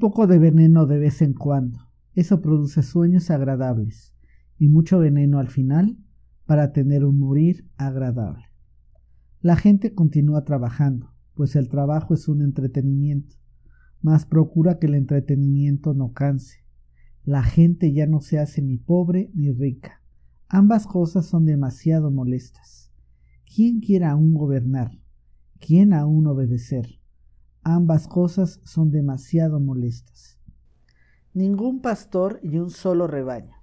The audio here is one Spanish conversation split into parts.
Poco de veneno de vez en cuando. Eso produce sueños agradables y mucho veneno al final para tener un morir agradable. La gente continúa trabajando, pues el trabajo es un entretenimiento, mas procura que el entretenimiento no canse. La gente ya no se hace ni pobre ni rica. Ambas cosas son demasiado molestas. ¿Quién quiere aún gobernar? ¿Quién aún obedecer? Ambas cosas son demasiado molestas. Ningún pastor y un solo rebaño.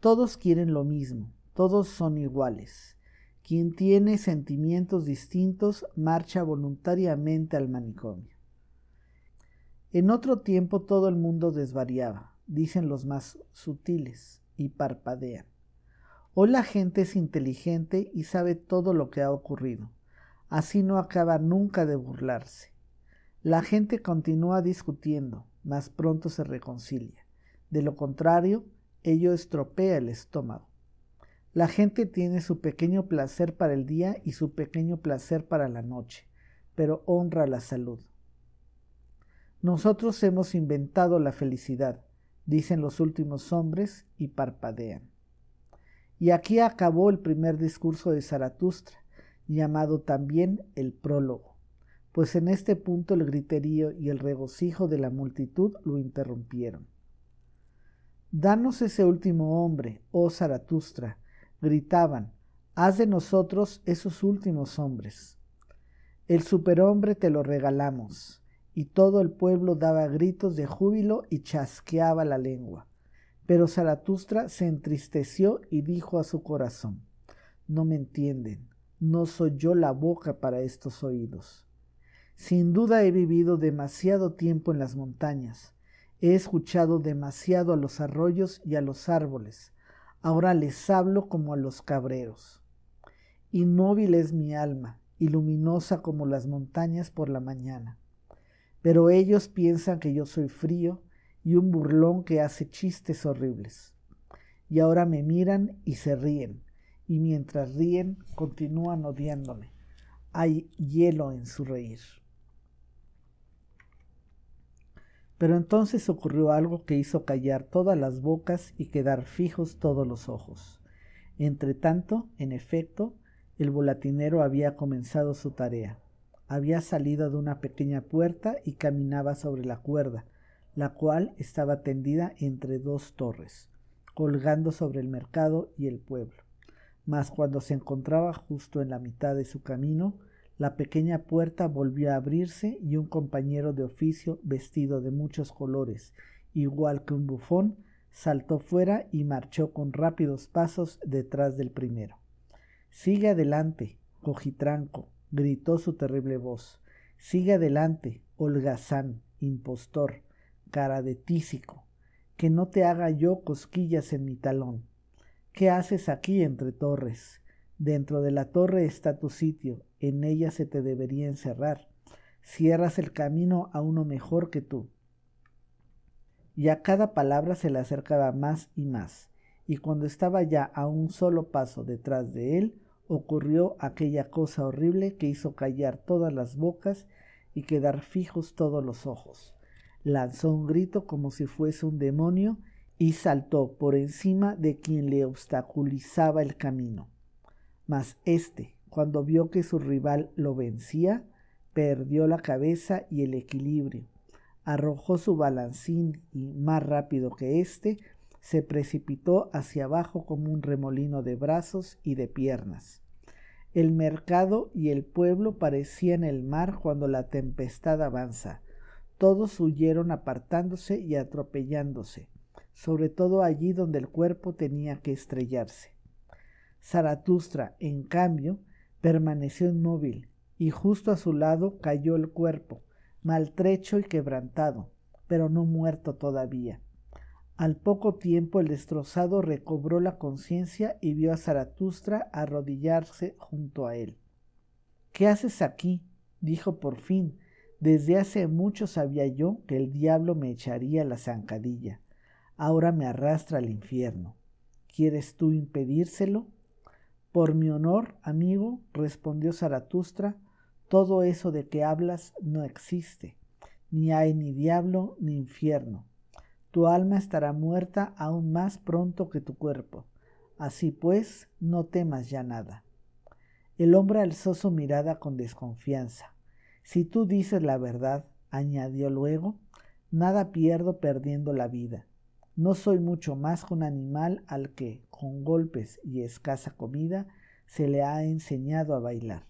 Todos quieren lo mismo, todos son iguales. Quien tiene sentimientos distintos marcha voluntariamente al manicomio. En otro tiempo todo el mundo desvariaba, dicen los más sutiles, y parpadean. Hoy la gente es inteligente y sabe todo lo que ha ocurrido. Así no acaba nunca de burlarse. La gente continúa discutiendo, mas pronto se reconcilia. De lo contrario, ello estropea el estómago. La gente tiene su pequeño placer para el día y su pequeño placer para la noche, pero honra la salud. Nosotros hemos inventado la felicidad, dicen los últimos hombres y parpadean. Y aquí acabó el primer discurso de Zaratustra, llamado también el prólogo pues en este punto el griterío y el regocijo de la multitud lo interrumpieron. Danos ese último hombre, oh Zaratustra, gritaban, haz de nosotros esos últimos hombres. El superhombre te lo regalamos, y todo el pueblo daba gritos de júbilo y chasqueaba la lengua. Pero Zaratustra se entristeció y dijo a su corazón, no me entienden, no soy yo la boca para estos oídos. Sin duda he vivido demasiado tiempo en las montañas. He escuchado demasiado a los arroyos y a los árboles. Ahora les hablo como a los cabreros. Inmóvil es mi alma, y luminosa como las montañas por la mañana. Pero ellos piensan que yo soy frío y un burlón que hace chistes horribles. Y ahora me miran y se ríen, y mientras ríen continúan odiándome. Hay hielo en su reír. Pero entonces ocurrió algo que hizo callar todas las bocas y quedar fijos todos los ojos. Entretanto, en efecto, el volatinero había comenzado su tarea. Había salido de una pequeña puerta y caminaba sobre la cuerda, la cual estaba tendida entre dos torres, colgando sobre el mercado y el pueblo. Mas cuando se encontraba justo en la mitad de su camino, la pequeña puerta volvió a abrirse y un compañero de oficio vestido de muchos colores, igual que un bufón, saltó fuera y marchó con rápidos pasos detrás del primero. Sigue adelante, cojitranco, gritó su terrible voz. Sigue adelante, holgazán, impostor, cara de tísico, que no te haga yo cosquillas en mi talón. ¿Qué haces aquí entre torres? Dentro de la torre está tu sitio, en ella se te debería encerrar. Cierras el camino a uno mejor que tú. Y a cada palabra se le acercaba más y más, y cuando estaba ya a un solo paso detrás de él, ocurrió aquella cosa horrible que hizo callar todas las bocas y quedar fijos todos los ojos. Lanzó un grito como si fuese un demonio y saltó por encima de quien le obstaculizaba el camino. Mas éste, cuando vio que su rival lo vencía, perdió la cabeza y el equilibrio, arrojó su balancín y, más rápido que éste, se precipitó hacia abajo como un remolino de brazos y de piernas. El mercado y el pueblo parecían el mar cuando la tempestad avanza. Todos huyeron apartándose y atropellándose, sobre todo allí donde el cuerpo tenía que estrellarse. Zaratustra, en cambio, permaneció inmóvil, y justo a su lado cayó el cuerpo, maltrecho y quebrantado, pero no muerto todavía. Al poco tiempo el destrozado recobró la conciencia y vio a Zaratustra arrodillarse junto a él. ¿Qué haces aquí? dijo por fin. Desde hace mucho sabía yo que el diablo me echaría la zancadilla. Ahora me arrastra al infierno. ¿Quieres tú impedírselo? Por mi honor, amigo, respondió Zaratustra, todo eso de que hablas no existe. ni hay ni diablo ni infierno. Tu alma estará muerta aún más pronto que tu cuerpo. Así pues, no temas ya nada. El hombre alzó su mirada con desconfianza. Si tú dices la verdad, añadió luego, nada pierdo perdiendo la vida. No soy mucho más que un animal al que, con golpes y escasa comida, se le ha enseñado a bailar.